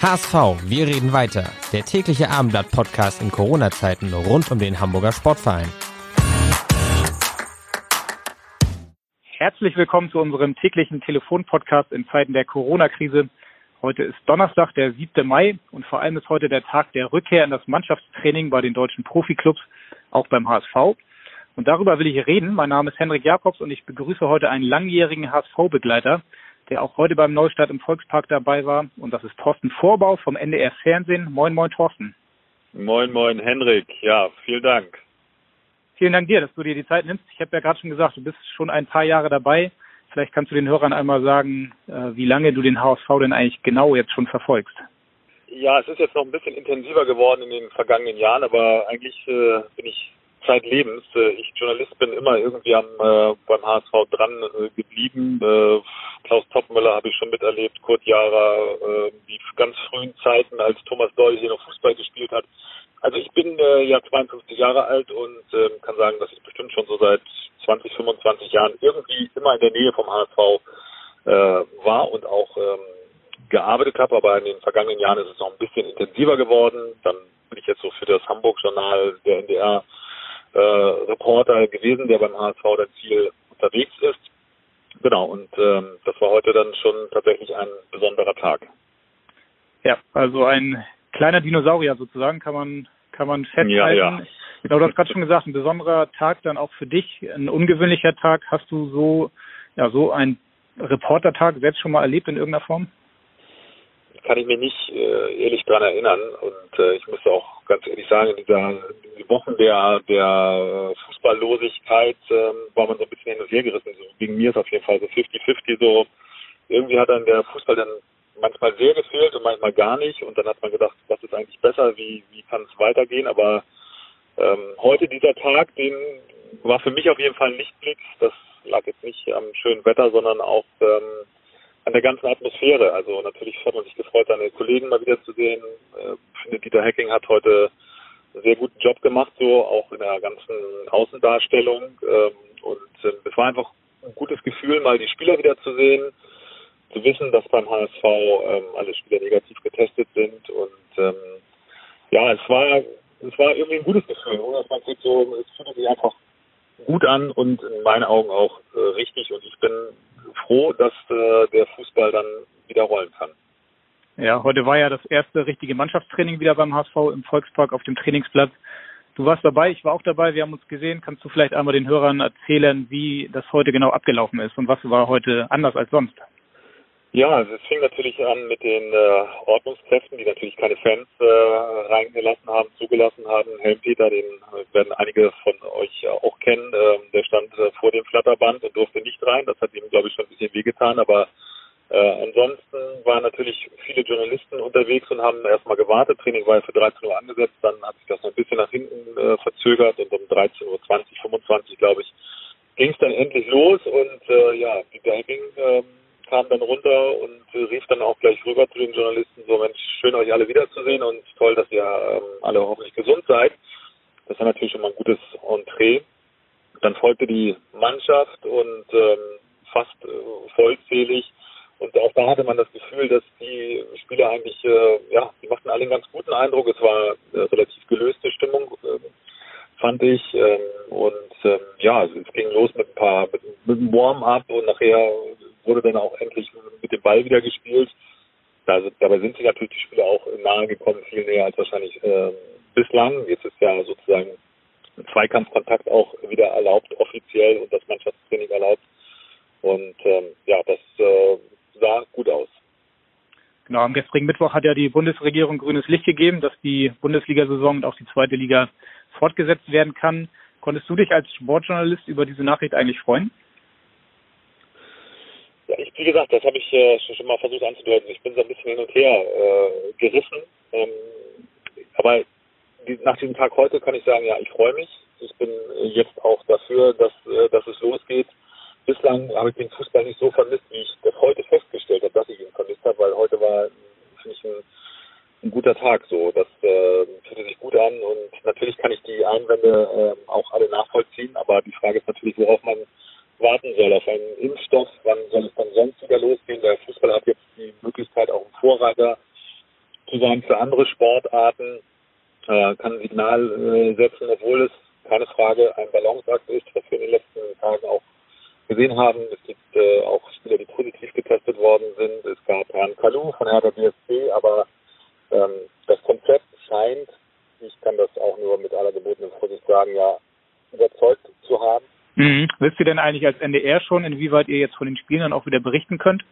HSV, wir reden weiter. Der tägliche Abendblatt-Podcast in Corona-Zeiten rund um den Hamburger Sportverein. Herzlich willkommen zu unserem täglichen Telefon-Podcast in Zeiten der Corona-Krise. Heute ist Donnerstag, der 7. Mai und vor allem ist heute der Tag der Rückkehr in das Mannschaftstraining bei den deutschen Profiklubs, auch beim HSV. Und darüber will ich reden. Mein Name ist Henrik Jakobs und ich begrüße heute einen langjährigen HSV-Begleiter, der auch heute beim Neustart im Volkspark dabei war. Und das ist Thorsten Vorbau vom NDR Fernsehen. Moin, moin, Thorsten. Moin, moin, Henrik. Ja, vielen Dank. Vielen Dank dir, dass du dir die Zeit nimmst. Ich habe ja gerade schon gesagt, du bist schon ein paar Jahre dabei. Vielleicht kannst du den Hörern einmal sagen, äh, wie lange du den HSV denn eigentlich genau jetzt schon verfolgst. Ja, es ist jetzt noch ein bisschen intensiver geworden in den vergangenen Jahren, aber eigentlich äh, bin ich zeitlebens. Äh, ich Journalist bin immer irgendwie am äh, beim HSV dran äh, geblieben. Äh, Klaus Toppmöller habe ich schon miterlebt, Kurt Jara, äh, die ganz frühen Zeiten, als Thomas Doll hier noch Fußball gespielt hat. Also ich bin äh, ja 52 Jahre alt und äh, kann sagen, dass ich bestimmt schon so seit 20, 25 Jahren irgendwie immer in der Nähe vom HSV äh, war und auch ähm, gearbeitet habe, aber in den vergangenen Jahren ist es noch ein bisschen intensiver geworden. Dann bin ich jetzt so für das Hamburg-Journal der NDR äh, Reporter gewesen, der beim HSV dann viel unterwegs ist. Genau, und ähm, das war heute dann schon tatsächlich ein besonderer Tag. Ja, also ein kleiner Dinosaurier sozusagen, kann man, kann man festhalten. Ja, ja. Genau, du hast gerade schon gesagt, ein besonderer Tag dann auch für dich, ein ungewöhnlicher Tag. Hast du so, ja, so einen Reportertag selbst schon mal erlebt in irgendeiner Form? Kann ich mich nicht äh, ehrlich dran erinnern. Und äh, ich muss auch ganz ehrlich sagen, in diesen Wochen der der Fußballlosigkeit äh, war man so ein bisschen hin und her gerissen. So gegen mir ist auf jeden Fall so 50-50 so. Irgendwie hat dann der Fußball dann manchmal sehr gefehlt und manchmal gar nicht. Und dann hat man gedacht, was ist eigentlich besser, wie, wie kann es weitergehen? Aber ähm, heute dieser Tag, den war für mich auf jeden Fall ein Lichtblick. Das lag jetzt nicht am schönen Wetter, sondern auch ähm, an der ganzen Atmosphäre. Also natürlich hat man sich gefreut, seine Kollegen mal wieder zu sehen. Äh, ich finde, Dieter Hacking hat heute einen sehr guten Job gemacht, so auch in der ganzen Außendarstellung. Ähm, und äh, es war einfach ein gutes Gefühl, mal die Spieler wieder zu sehen, zu wissen, dass beim HSV ähm, alle Spieler negativ getestet sind. Und ähm, ja, es war es war irgendwie ein gutes Gefühl. Oder man sieht so, es fühlt sich einfach gut an und in meinen Augen auch äh, richtig. Und ich bin froh, dass äh, der Fußball dann wieder rollen kann. Ja, heute war ja das erste richtige Mannschaftstraining wieder beim HSV im Volkspark auf dem Trainingsplatz. Du warst dabei, ich war auch dabei, wir haben uns gesehen. Kannst du vielleicht einmal den Hörern erzählen, wie das heute genau abgelaufen ist und was war heute anders als sonst? Ja, also es fing natürlich an mit den äh, Ordnungskräften, die natürlich keine Fans äh, reingelassen haben, zugelassen haben. Helm Peter, den werden einige von euch auch kennen, ähm, der stand äh, vor dem Flatterband und durfte nicht rein. Das hat ihm, glaube ich, schon ein bisschen wehgetan, aber äh, ansonsten waren natürlich viele Journalisten unterwegs und haben erstmal gewartet. Training war ja für 13 Uhr angesetzt, dann hat sich das noch ein bisschen nach hinten äh, verzögert und um 13.20 Uhr, 25, glaube ich, ging es dann endlich los und äh, ja, die Diving ähm, kam dann runter und äh, rief dann auch gleich rüber zu den Journalisten, so Mensch, schön euch alle wiederzusehen und toll, dass ihr ähm, alle hoffentlich gesund seid. Das war natürlich schon mal ein gutes Entree. Dann folgte die Mannschaft und ähm, fast äh, vollzählig. Und auch da hatte man das Gefühl, dass die Spieler eigentlich, äh, ja, die machten alle einen ganz guten Eindruck. Es war eine relativ gelöste Stimmung, äh, fand ich. Ähm, und ähm, ja, es ging los mit ein paar, mit, mit einem Warm-up und nachher wurde dann auch endlich mit dem Ball wieder gespielt. Da, dabei sind sich natürlich die Spieler auch nahe gekommen, viel näher als wahrscheinlich äh, bislang. Jetzt ist ja sozusagen ein Zweikampfkontakt auch wieder erlaubt, offiziell und das Mannschaftstraining erlaubt. Und ähm, ja, das äh, sah gut aus. Genau, am gestrigen Mittwoch hat ja die Bundesregierung grünes Licht gegeben, dass die Bundesliga-Saison und auch die zweite Liga fortgesetzt werden kann. Konntest du dich als Sportjournalist über diese Nachricht eigentlich freuen? Wie gesagt, das habe ich äh, schon mal versucht anzudeuten. Ich bin so ein bisschen hin und her äh, gerissen. Ähm, aber die, nach diesem Tag heute kann ich sagen, ja, ich freue mich. Ich bin jetzt auch dafür, dass, äh, dass es losgeht. Bislang habe ich den Fußball nicht so vermisst, wie ich das heute festgestellt habe, dass ich ihn vermisst habe, weil heute war, finde ich, ein, ein, guter Tag so. Das äh, fühlte sich gut an und natürlich kann ich die Einwände äh, auch alle nachvollziehen, aber die Frage ist natürlich, worauf man warten soll, auf einen Impfstoff, wann soll es dann sonst wieder losgehen? Der Fußball hat jetzt die Möglichkeit, auch ein Vorreiter zu sein für andere Sportarten, äh, kann ein Signal äh, setzen, obwohl es keine Frage ein Balanceakt ist, was wir in den letzten Tagen auch gesehen haben. Es gibt äh, auch Spieler, die positiv getestet worden sind. Es gab Herrn Kalu von Hertha BSC, aber ähm, das Konzept scheint, ich kann das auch nur mit aller gebotenen Vorsicht sagen, ja, überzeugt zu haben. Mhm. Wisst ihr denn eigentlich als NDR schon, inwieweit ihr jetzt von den Spielen dann auch wieder berichten könnt?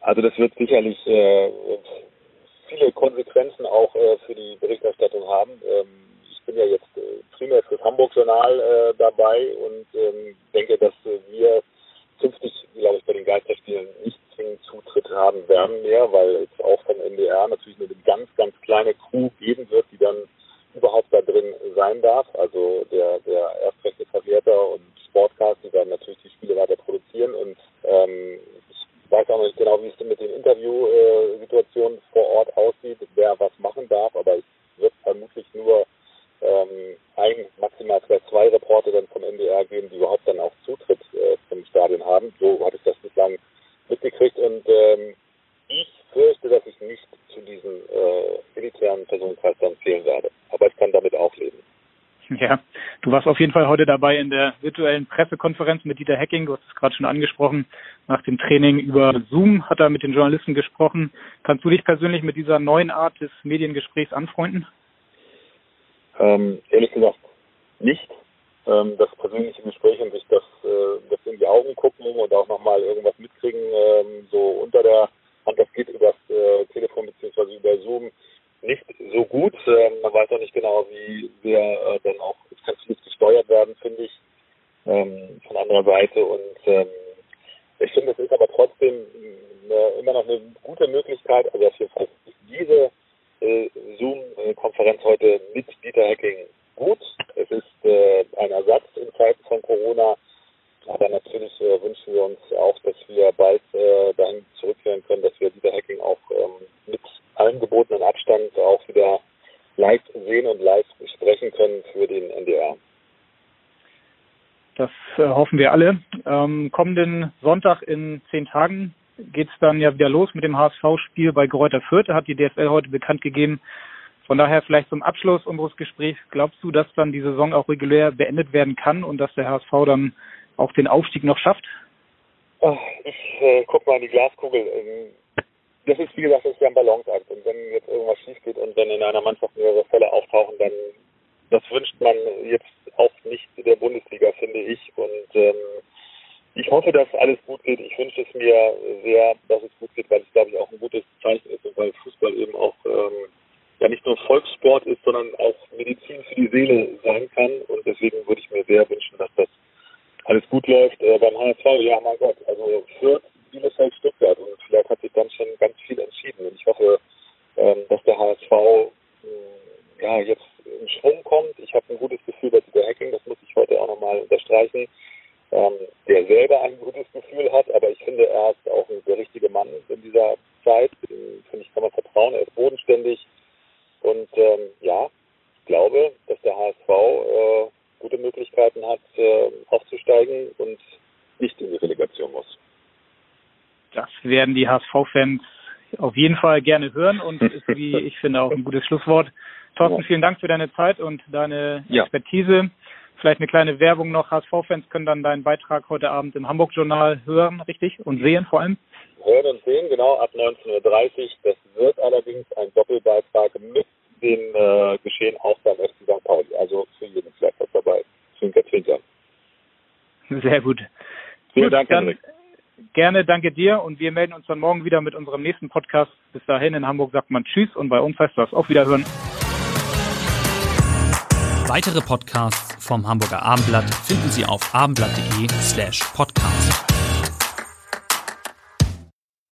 Also das wird sicherlich äh, viele Konsequenzen auch äh, für die Berichterstattung haben. Ähm, ich bin ja jetzt äh, primär fürs Hamburg-Journal äh, dabei und ähm, denke, dass äh, wir künftig, glaube ich, bei den Geisterspielen nicht zwingend Zutritt haben werden mehr, weil es auch vom NDR natürlich nur eine ganz, ganz kleine Crew geben wird, die dann überhaupt da drin sein darf. Also der, der Erstrechteverwerter und Sportcast, die werden natürlich die Spiele weiter produzieren und ähm, ich weiß auch noch nicht genau, wie es mit den Interviewsituationen vor Ort aussieht, wer was machen darf, aber es wird vermutlich nur ähm, ein, maximal vielleicht zwei Reporter dann vom NDR geben, die überhaupt dann auch Zutritt äh, zum Stadion haben. So hatte ich das bislang mitgekriegt und ähm, ich fürchte, dass ich nicht zu diesem äh, elitären Personenkreis dann zählen werde. Aber ich kann damit auch leben. Ja, du warst auf jeden Fall heute dabei in der virtuellen Pressekonferenz mit Dieter Hecking. Du hast es gerade schon angesprochen. Nach dem Training über Zoom hat er mit den Journalisten gesprochen. Kannst du dich persönlich mit dieser neuen Art des Mediengesprächs anfreunden? Ähm, ehrlich gesagt nicht. Ähm, das persönliche Gespräch und sich das, äh, das in die Augen gucken und auch nochmal irgendwas mitkriegen, ähm, so unter der Hand, das geht übers äh, Telefon beziehungsweise über Zoom nicht so gut. Ähm, man weiß auch nicht genau, wie wir äh, dann auch, es kann vieles gesteuert werden, finde ich, ähm, von anderer Seite und ähm, ich finde, es ist aber trotzdem eine, immer noch eine gute Möglichkeit, also auf jeden Fall diese äh, Zoom-Konferenz heute mit Dieter Hacking gut. Es ist äh, ein Ersatz in Zeiten von Corona. Aber natürlich äh, wünschen wir uns auch, dass wir bald äh, dahin zurückkehren können, dass wir Dieter Hacking auch ähm, mit allen gebotenen Abstand auch wieder live sehen und live sprechen können für den NDR. Das äh, hoffen wir alle. Ähm, kommenden Sonntag in zehn Tagen geht es dann ja wieder los mit dem HSV-Spiel bei Greuther Fürth. Hat die DFL heute bekannt gegeben. Von daher vielleicht zum Abschluss unseres Gesprächs. Glaubst du, dass dann die Saison auch regulär beendet werden kann und dass der HSV dann auch den Aufstieg noch schafft? Ach, ich äh, guck mal in die Glaskugel. Ähm, das ist, wie gesagt, das ist ja ein Balanceakt. Und wenn jetzt irgendwas schief geht und wenn in einer Mannschaft mehrere Fälle auftauchen, dann das wünscht man jetzt auch nicht der Bundesliga, finde ich. Und ähm, ich hoffe, dass alles gut geht. Ich wünsche es mir sehr, dass es gut geht, weil es, glaube ich, auch ein gutes Zeichen ist und weil Fußball eben auch ähm, ja nicht nur Volkssport ist, sondern auch Medizin für die Seele sein kann. Und deswegen würde ich mir sehr wünschen, dass das alles gut läuft. Äh, beim HSV, ja, mein Gott, also Fürth, Bielefeld, Stuttgart und vielleicht hat sich dann schon ganz viel entschieden. Und ich hoffe, ähm, dass der HSV äh, ja jetzt in Schwung kommt. Ich habe ein gutes Gefühl bei Dieter Hacking, das muss ich heute auch nochmal unterstreichen ähm, der selber ein gutes Gefühl hat, aber ich finde, er ist auch der richtige Mann in dieser Zeit. Finde ich, kann man vertrauen. Er ist bodenständig und ähm, ja, ich glaube, dass der HSV äh, gute Möglichkeiten hat, äh, aufzusteigen und nicht in die Relegation muss. Das werden die HSV-Fans auf jeden Fall gerne hören und ist, wie ich finde, auch ein gutes Schlusswort. Thorsten, vielen Dank für deine Zeit und deine Expertise. Ja. Vielleicht eine kleine Werbung noch. HSV-Fans können dann deinen Beitrag heute Abend im Hamburg-Journal hören, richtig? Und sehen vor allem? Hören und sehen, genau, ab 19.30 Uhr. Das wird allerdings ein Doppelbeitrag mit dem äh, Geschehen auch beim FC St. Pauli. Also für jeden vielleicht was dabei. Zwinker, zwinker. Sehr gut. Vielen gut, Dank, dann Gerne, danke dir und wir melden uns dann morgen wieder mit unserem nächsten Podcast. Bis dahin in Hamburg sagt man Tschüss und bei uns heißt das auf Wiederhören. Weitere Podcasts vom Hamburger Abendblatt finden Sie auf abendblatt.de slash podcast.